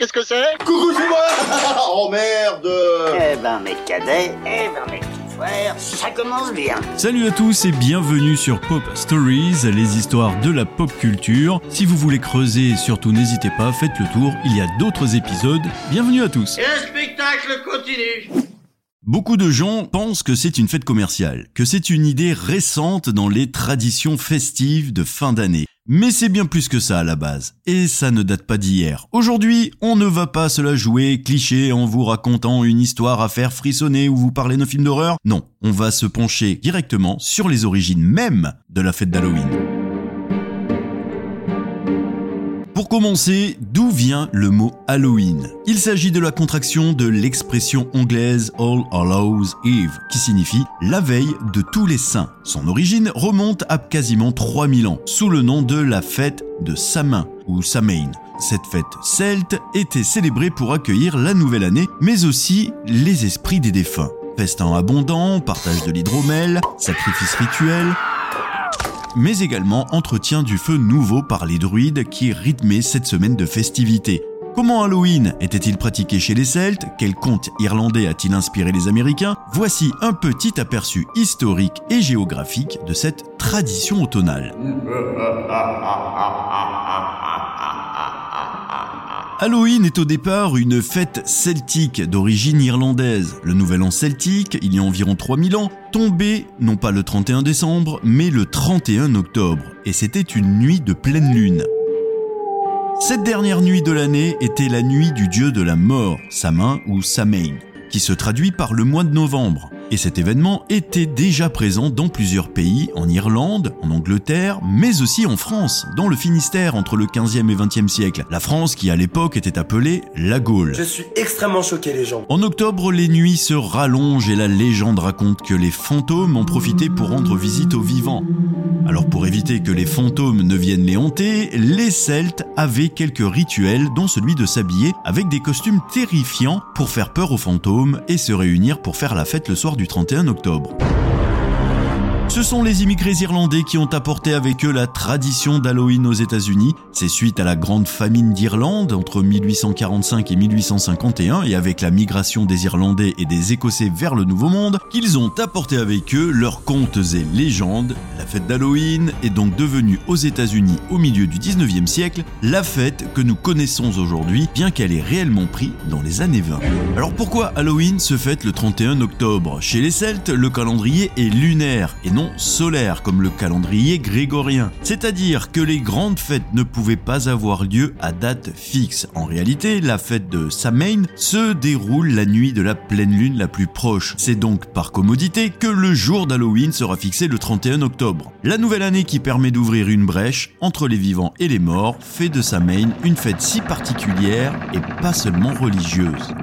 qu'est-ce que c'est Coucou, c'est moi Oh merde Eh ben mes cadets, eh ben mes petits frères, ça commence bien. Salut à tous et bienvenue sur Pop Stories, les histoires de la pop culture. Si vous voulez creuser, surtout n'hésitez pas, faites le tour, il y a d'autres épisodes. Bienvenue à tous. Et le spectacle continue Beaucoup de gens pensent que c'est une fête commerciale, que c'est une idée récente dans les traditions festives de fin d'année. Mais c'est bien plus que ça à la base, et ça ne date pas d'hier. Aujourd'hui, on ne va pas se la jouer cliché en vous racontant une histoire à faire frissonner ou vous parler d'un film d'horreur. Non, on va se pencher directement sur les origines même de la fête d'Halloween. Pour commencer, d'où vient le mot Halloween? Il s'agit de la contraction de l'expression anglaise All Hallows Eve, qui signifie la veille de tous les saints. Son origine remonte à quasiment 3000 ans, sous le nom de la fête de Samin ou Samain. Cette fête celte était célébrée pour accueillir la nouvelle année, mais aussi les esprits des défunts. Festin abondant, partage de l'hydromel, sacrifices rituels, mais également entretien du feu nouveau par les druides qui rythmaient cette semaine de festivités. Comment Halloween était-il pratiqué chez les Celtes? Quel conte irlandais a-t-il inspiré les Américains? Voici un petit aperçu historique et géographique de cette tradition automnale. Halloween est au départ une fête celtique d'origine irlandaise. Le nouvel an celtique, il y a environ 3000 ans, tombait non pas le 31 décembre, mais le 31 octobre. Et c'était une nuit de pleine lune. Cette dernière nuit de l'année était la nuit du dieu de la mort, Samin ou Samain, qui se traduit par le mois de novembre. Et cet événement était déjà présent dans plusieurs pays, en Irlande, en Angleterre, mais aussi en France, dans le Finistère entre le 15e et 20e siècle. La France qui à l'époque était appelée la Gaule. Je suis extrêmement choqué, les gens. En octobre, les nuits se rallongent et la légende raconte que les fantômes ont profité pour rendre visite aux vivants. Alors pour éviter que les fantômes ne viennent les hanter, les Celtes avaient quelques rituels dont celui de s'habiller avec des costumes terrifiants pour faire peur aux fantômes et se réunir pour faire la fête le soir du 31 octobre. Ce sont les immigrés irlandais qui ont apporté avec eux la tradition d'Halloween aux États-Unis. C'est suite à la grande famine d'Irlande entre 1845 et 1851 et avec la migration des Irlandais et des Écossais vers le Nouveau Monde qu'ils ont apporté avec eux leurs contes et légendes. La fête d'Halloween est donc devenue aux États-Unis au milieu du 19e siècle la fête que nous connaissons aujourd'hui bien qu'elle ait réellement pris dans les années 20. Alors pourquoi Halloween se fête le 31 octobre? Chez les Celtes, le calendrier est lunaire et non solaire comme le calendrier grégorien. C'est-à-dire que les grandes fêtes ne pouvaient pas avoir lieu à date fixe. En réalité, la fête de Samhain se déroule la nuit de la pleine lune la plus proche. C'est donc par commodité que le jour d'Halloween sera fixé le 31 octobre. La nouvelle année qui permet d'ouvrir une brèche entre les vivants et les morts fait de Samhain une fête si particulière et pas seulement religieuse.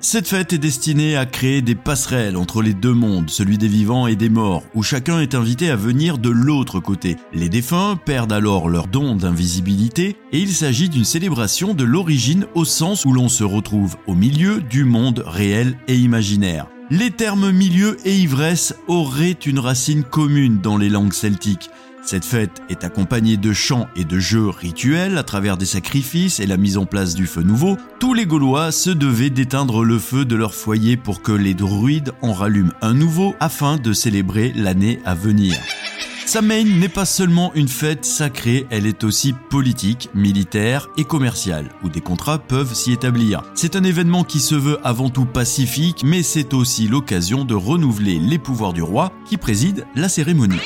Cette fête est destinée à créer des passerelles entre les deux mondes, celui des vivants et des morts, où chacun est invité à venir de l'autre côté. Les défunts perdent alors leur don d'invisibilité et il s'agit d'une célébration de l'origine au sens où l'on se retrouve au milieu du monde réel et imaginaire. Les termes milieu et ivresse auraient une racine commune dans les langues celtiques. Cette fête est accompagnée de chants et de jeux rituels à travers des sacrifices et la mise en place du feu nouveau. Tous les Gaulois se devaient d'éteindre le feu de leur foyer pour que les druides en rallument un nouveau afin de célébrer l'année à venir. Samhain n'est pas seulement une fête sacrée, elle est aussi politique, militaire et commerciale, où des contrats peuvent s'y établir. C'est un événement qui se veut avant tout pacifique, mais c'est aussi l'occasion de renouveler les pouvoirs du roi qui préside la cérémonie.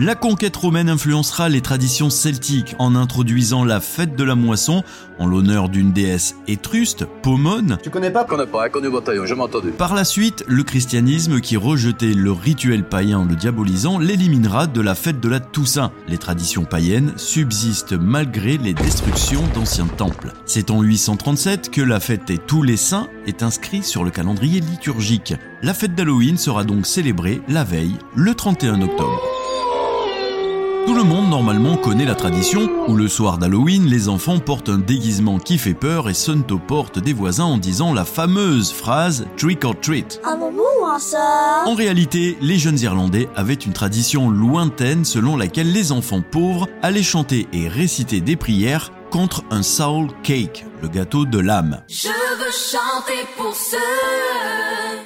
La conquête romaine influencera les traditions celtiques en introduisant la fête de la moisson en l'honneur d'une déesse étruste, Pomone. Tu connais pas? Connais pas, hein, connu bataillon, je entendu. Par la suite, le christianisme qui rejetait le rituel païen le diabolisant l'éliminera de la fête de la Toussaint. Les traditions païennes subsistent malgré les destructions d'anciens temples. C'est en 837 que la fête des Tous les Saints est inscrite sur le calendrier liturgique. La fête d'Halloween sera donc célébrée la veille, le 31 octobre. Tout le monde normalement connaît la tradition où le soir d'Halloween, les enfants portent un déguisement qui fait peur et sonnent aux portes des voisins en disant la fameuse phrase Trick or treat. En réalité, les jeunes Irlandais avaient une tradition lointaine selon laquelle les enfants pauvres allaient chanter et réciter des prières contre un soul cake, le gâteau de l'âme. Je veux chanter pour ceux.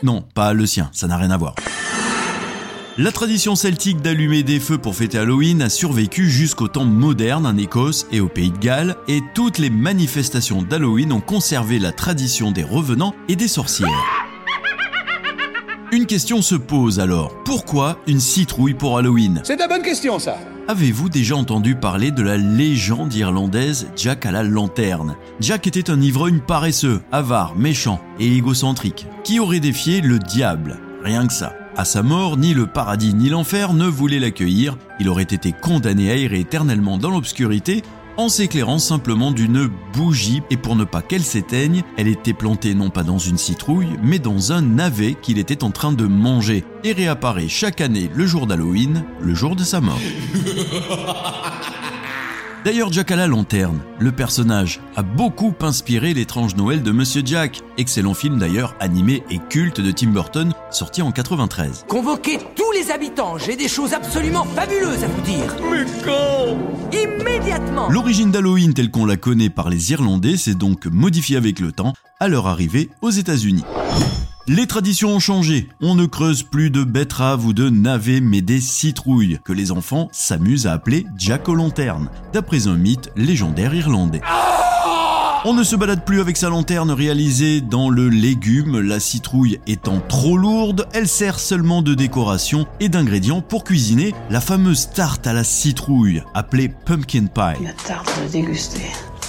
Non, pas le sien, ça n'a rien à voir. La tradition celtique d'allumer des feux pour fêter Halloween a survécu jusqu'au temps moderne en Écosse et au Pays de Galles, et toutes les manifestations d'Halloween ont conservé la tradition des revenants et des sorcières. Une question se pose alors, pourquoi une citrouille pour Halloween? C'est la bonne question ça. Avez-vous déjà entendu parler de la légende irlandaise Jack à la lanterne? Jack était un ivrogne paresseux, avare, méchant et égocentrique, qui aurait défié le diable, rien que ça. À sa mort, ni le paradis ni l'enfer ne voulaient l'accueillir, il aurait été condamné à errer éternellement dans l'obscurité en s'éclairant simplement d'une bougie et pour ne pas qu'elle s'éteigne, elle était plantée non pas dans une citrouille, mais dans un navet qu'il était en train de manger et réapparaît chaque année le jour d'Halloween, le jour de sa mort. D'ailleurs, Jack à la lanterne, le personnage, a beaucoup inspiré l'étrange Noël de Monsieur Jack, excellent film d'ailleurs animé et culte de Tim Burton, sorti en 93. Convoquez tous les habitants, j'ai des choses absolument fabuleuses à vous dire. Mais quand? Immédiatement L'origine d'Halloween telle qu'on la connaît par les Irlandais s'est donc modifiée avec le temps, à leur arrivée aux États-Unis. Les traditions ont changé. On ne creuse plus de betteraves ou de navets, mais des citrouilles, que les enfants s'amusent à appeler Jack aux lanternes, d'après un mythe légendaire irlandais. On ne se balade plus avec sa lanterne réalisée dans le légume, la citrouille étant trop lourde, elle sert seulement de décoration et d'ingrédient pour cuisiner la fameuse tarte à la citrouille, appelée pumpkin pie. La tarte de déguster.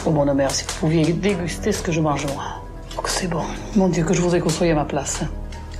Oh mon mère, si vous pouviez déguster ce que je mange moi. Oh, c'est bon. Mon Dieu, que je vous ai construit à ma place.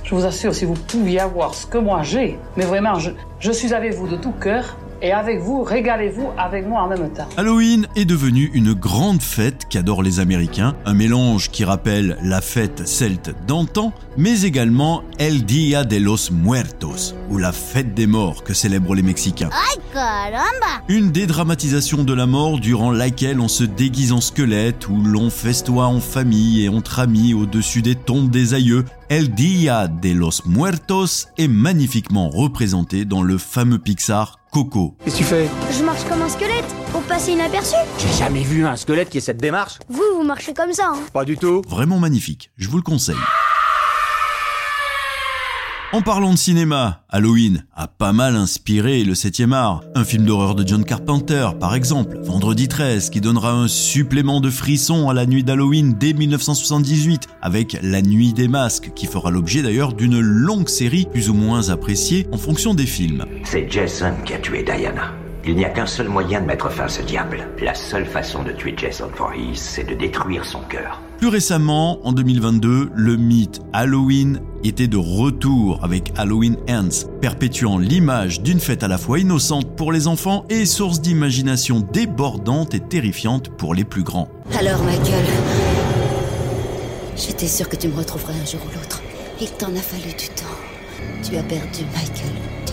Je vous assure, si vous pouviez avoir ce que moi j'ai, mais vraiment, je, je suis avec vous de tout cœur. Et avec vous, régalez-vous avec moi en même temps. Halloween est devenu une grande fête qu'adorent les Américains, un mélange qui rappelle la fête celte d'antan, mais également El Dia de los Muertos, ou la fête des morts que célèbrent les Mexicains. Ay, caramba Une dédramatisation de la mort durant laquelle on se déguise en squelette, où l'on festoie en famille et entre amis au-dessus des tombes des aïeux. El Dia de los Muertos est magnifiquement représenté dans le fameux Pixar Coco. Qu'est-ce que tu fais? Je marche comme un squelette pour passer inaperçu. J'ai jamais vu un squelette qui ait cette démarche. Vous, vous marchez comme ça. Hein. Pas du tout. Vraiment magnifique, je vous le conseille. En parlant de cinéma, Halloween a pas mal inspiré le 7e art. Un film d'horreur de John Carpenter, par exemple, Vendredi 13, qui donnera un supplément de frisson à la nuit d'Halloween dès 1978, avec La Nuit des Masques, qui fera l'objet d'ailleurs d'une longue série plus ou moins appréciée en fonction des films. C'est Jason qui a tué Diana. Il n'y a qu'un seul moyen de mettre fin à ce diable. La seule façon de tuer Jason Voorhees, c'est de détruire son cœur. Plus récemment, en 2022, le mythe Halloween était de retour avec Halloween Ends, perpétuant l'image d'une fête à la fois innocente pour les enfants et source d'imagination débordante et terrifiante pour les plus grands. Alors, Michael, j'étais sûre que tu me retrouverais un jour ou l'autre. Il t'en a fallu du temps. Tu as perdu, Michael.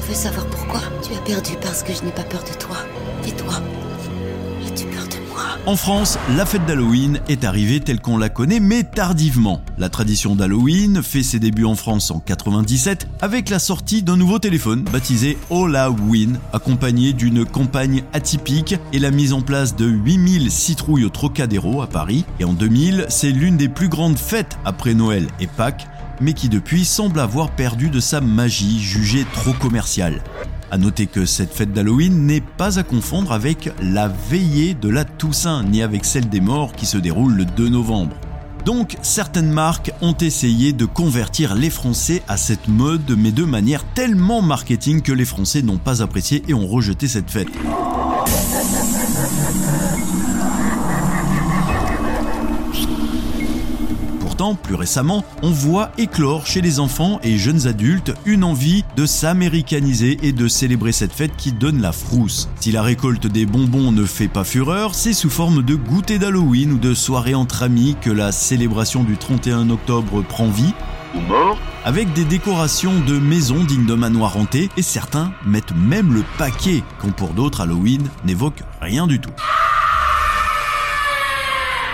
Pourquoi Tu as perdu parce que je n'ai pas peur de toi. Et toi? En France, la fête d'Halloween est arrivée telle qu'on la connaît, mais tardivement. La tradition d'Halloween fait ses débuts en France en 97 avec la sortie d'un nouveau téléphone baptisé Halloween, accompagné d'une campagne atypique et la mise en place de 8000 citrouilles au Trocadéro à Paris. Et en 2000, c'est l'une des plus grandes fêtes après Noël et Pâques mais qui depuis semble avoir perdu de sa magie jugée trop commerciale. À noter que cette fête d'Halloween n'est pas à confondre avec la veillée de la Toussaint, ni avec celle des morts qui se déroule le 2 novembre. Donc certaines marques ont essayé de convertir les Français à cette mode, mais de manière tellement marketing que les Français n'ont pas apprécié et ont rejeté cette fête. Plus récemment, on voit éclore chez les enfants et jeunes adultes une envie de s'américaniser et de célébrer cette fête qui donne la frousse. Si la récolte des bonbons ne fait pas fureur, c'est sous forme de goûter d'Halloween ou de soirée entre amis que la célébration du 31 octobre prend vie Ou mort avec des décorations de maisons dignes de manoir hanté et certains mettent même le paquet quand pour d'autres Halloween n'évoque rien du tout.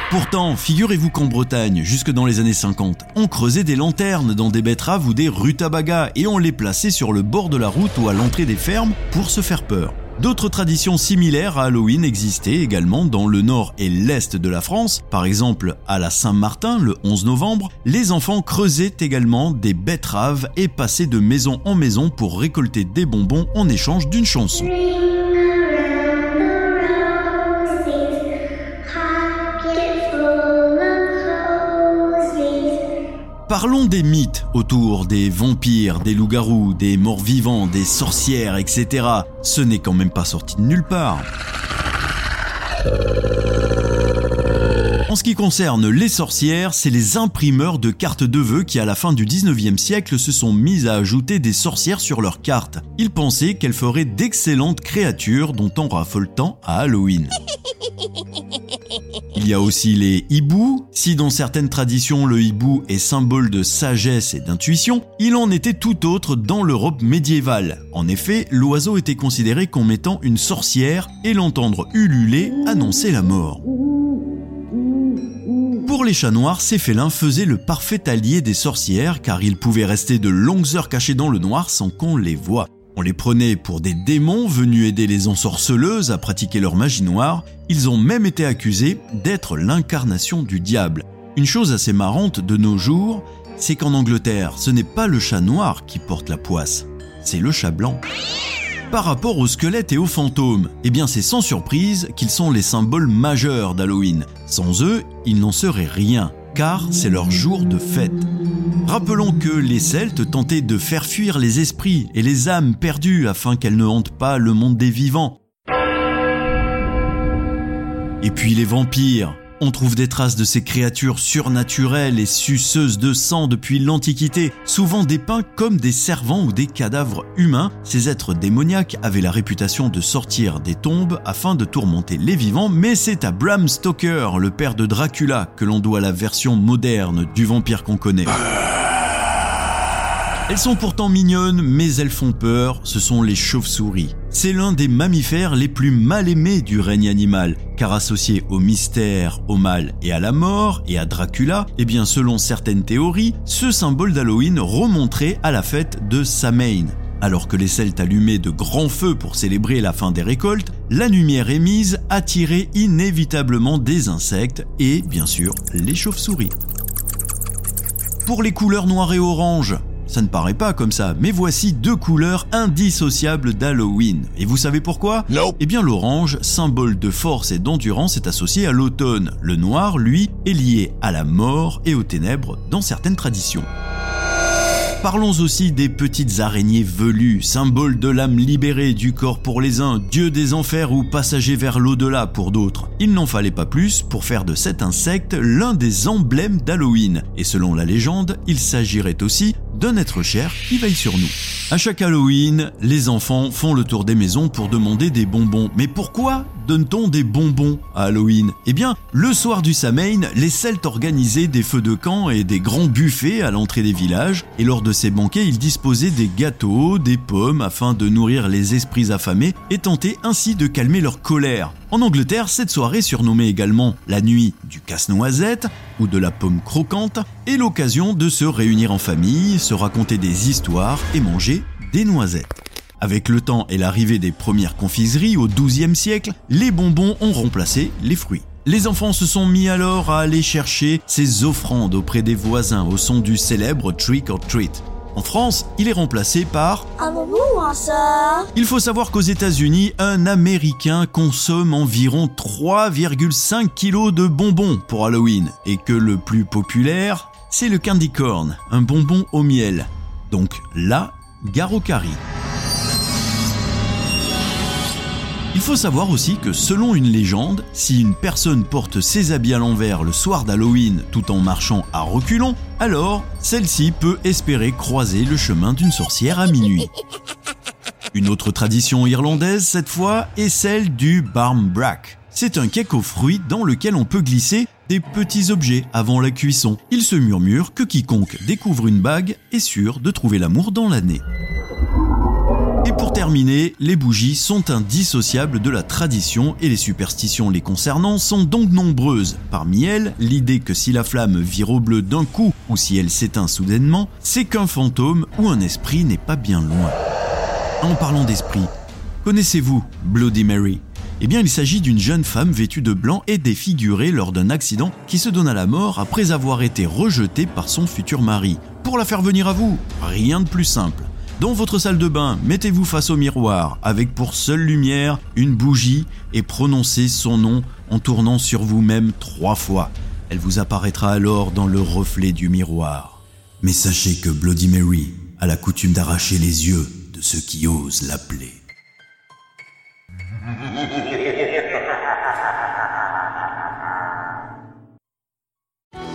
Pourtant, figurez-vous qu'en Bretagne, jusque dans les années 50, on creusait des lanternes dans des betteraves ou des rutabagas et on les plaçait sur le bord de la route ou à l'entrée des fermes pour se faire peur. D'autres traditions similaires à Halloween existaient également dans le nord et l'est de la France. Par exemple, à la Saint-Martin, le 11 novembre, les enfants creusaient également des betteraves et passaient de maison en maison pour récolter des bonbons en échange d'une chanson. Parlons des mythes autour des vampires, des loups-garous, des morts-vivants, des sorcières, etc. Ce n'est quand même pas sorti de nulle part. En ce qui concerne les sorcières, c'est les imprimeurs de cartes de vœux qui à la fin du 19e siècle se sont mis à ajouter des sorcières sur leurs cartes. Ils pensaient qu'elles feraient d'excellentes créatures dont on raffole tant à Halloween. Il y a aussi les hiboux. Si dans certaines traditions le hibou est symbole de sagesse et d'intuition, il en était tout autre dans l'Europe médiévale. En effet, l'oiseau était considéré comme étant une sorcière et l'entendre ululer annonçait la mort. Pour les chats noirs, ces félins faisaient le parfait allié des sorcières car ils pouvaient rester de longues heures cachés dans le noir sans qu'on les voie. On les prenait pour des démons venus aider les ensorceleuses à pratiquer leur magie noire. Ils ont même été accusés d'être l'incarnation du diable. Une chose assez marrante de nos jours, c'est qu'en Angleterre, ce n'est pas le chat noir qui porte la poisse, c'est le chat blanc. Par rapport aux squelettes et aux fantômes, eh bien c'est sans surprise qu'ils sont les symboles majeurs d'Halloween. Sans eux, il n'en serait rien, car c'est leur jour de fête. Rappelons que les Celtes tentaient de faire fuir les esprits et les âmes perdues afin qu'elles ne hantent pas le monde des vivants. Et puis les vampires. On trouve des traces de ces créatures surnaturelles et suceuses de sang depuis l'Antiquité, souvent dépeints comme des servants ou des cadavres humains. Ces êtres démoniaques avaient la réputation de sortir des tombes afin de tourmenter les vivants, mais c'est à Bram Stoker, le père de Dracula, que l'on doit la version moderne du vampire qu'on connaît. Elles sont pourtant mignonnes, mais elles font peur, ce sont les chauves-souris. C'est l'un des mammifères les plus mal aimés du règne animal, car associé au mystère, au mal et à la mort, et à Dracula, eh bien selon certaines théories, ce symbole d'Halloween remonterait à la fête de Samhain. Alors que les Celtes allumaient de grands feux pour célébrer la fin des récoltes, la lumière émise attirait inévitablement des insectes et, bien sûr, les chauves-souris. Pour les couleurs noires et orange, ça ne paraît pas comme ça, mais voici deux couleurs indissociables d'Halloween. Et vous savez pourquoi? Non. Eh bien l'orange, symbole de force et d'endurance, est associé à l'automne. Le noir, lui, est lié à la mort et aux ténèbres dans certaines traditions. Parlons aussi des petites araignées velues, symbole de l'âme libérée du corps pour les uns, dieu des enfers ou passager vers l'au-delà pour d'autres. Il n'en fallait pas plus pour faire de cet insecte l'un des emblèmes d'Halloween. Et selon la légende, il s'agirait aussi d'un être cher qui veille sur nous. À chaque Halloween, les enfants font le tour des maisons pour demander des bonbons. Mais pourquoi donne-t-on des bonbons à Halloween? Eh bien, le soir du Samhain, les Celtes organisaient des feux de camp et des grands buffets à l'entrée des villages, et lors de ces banquets, ils disposaient des gâteaux, des pommes afin de nourrir les esprits affamés et tenter ainsi de calmer leur colère. En Angleterre, cette soirée surnommée également la nuit du casse-noisette ou de la pomme croquante est l'occasion de se réunir en famille, se raconter des histoires et manger des noisettes. Avec le temps et l'arrivée des premières confiseries au XIIe siècle, les bonbons ont remplacé les fruits. Les enfants se sont mis alors à aller chercher ces offrandes auprès des voisins au son du célèbre Trick or Treat. En France, il est remplacé par Un bonbon, un ça il faut savoir qu'aux États-Unis, un Américain consomme environ 3,5 kilos de bonbons pour Halloween et que le plus populaire, c'est le candy corn, un bonbon au miel. Donc là, gare au curry. Il faut savoir aussi que selon une légende, si une personne porte ses habits à l'envers le soir d'Halloween tout en marchant à reculons, alors celle-ci peut espérer croiser le chemin d'une sorcière à minuit. Une autre tradition irlandaise cette fois est celle du barmbrack. C'est un cake aux fruits dans lequel on peut glisser des petits objets avant la cuisson. Il se murmure que quiconque découvre une bague est sûr de trouver l'amour dans l'année. Terminer, les bougies sont indissociables de la tradition et les superstitions les concernant sont donc nombreuses. Parmi elles, l'idée que si la flamme vire au bleu d'un coup ou si elle s'éteint soudainement, c'est qu'un fantôme ou un esprit n'est pas bien loin. En parlant d'esprit, Connaissez-vous Bloody Mary? Eh bien, il s'agit d'une jeune femme vêtue de blanc et défigurée lors d'un accident qui se donne à la mort après avoir été rejetée par son futur mari. Pour la faire venir à vous, rien de plus simple. Dans votre salle de bain, mettez-vous face au miroir avec pour seule lumière une bougie et prononcez son nom en tournant sur vous-même trois fois. Elle vous apparaîtra alors dans le reflet du miroir. Mais sachez que Bloody Mary a la coutume d'arracher les yeux de ceux qui osent l'appeler.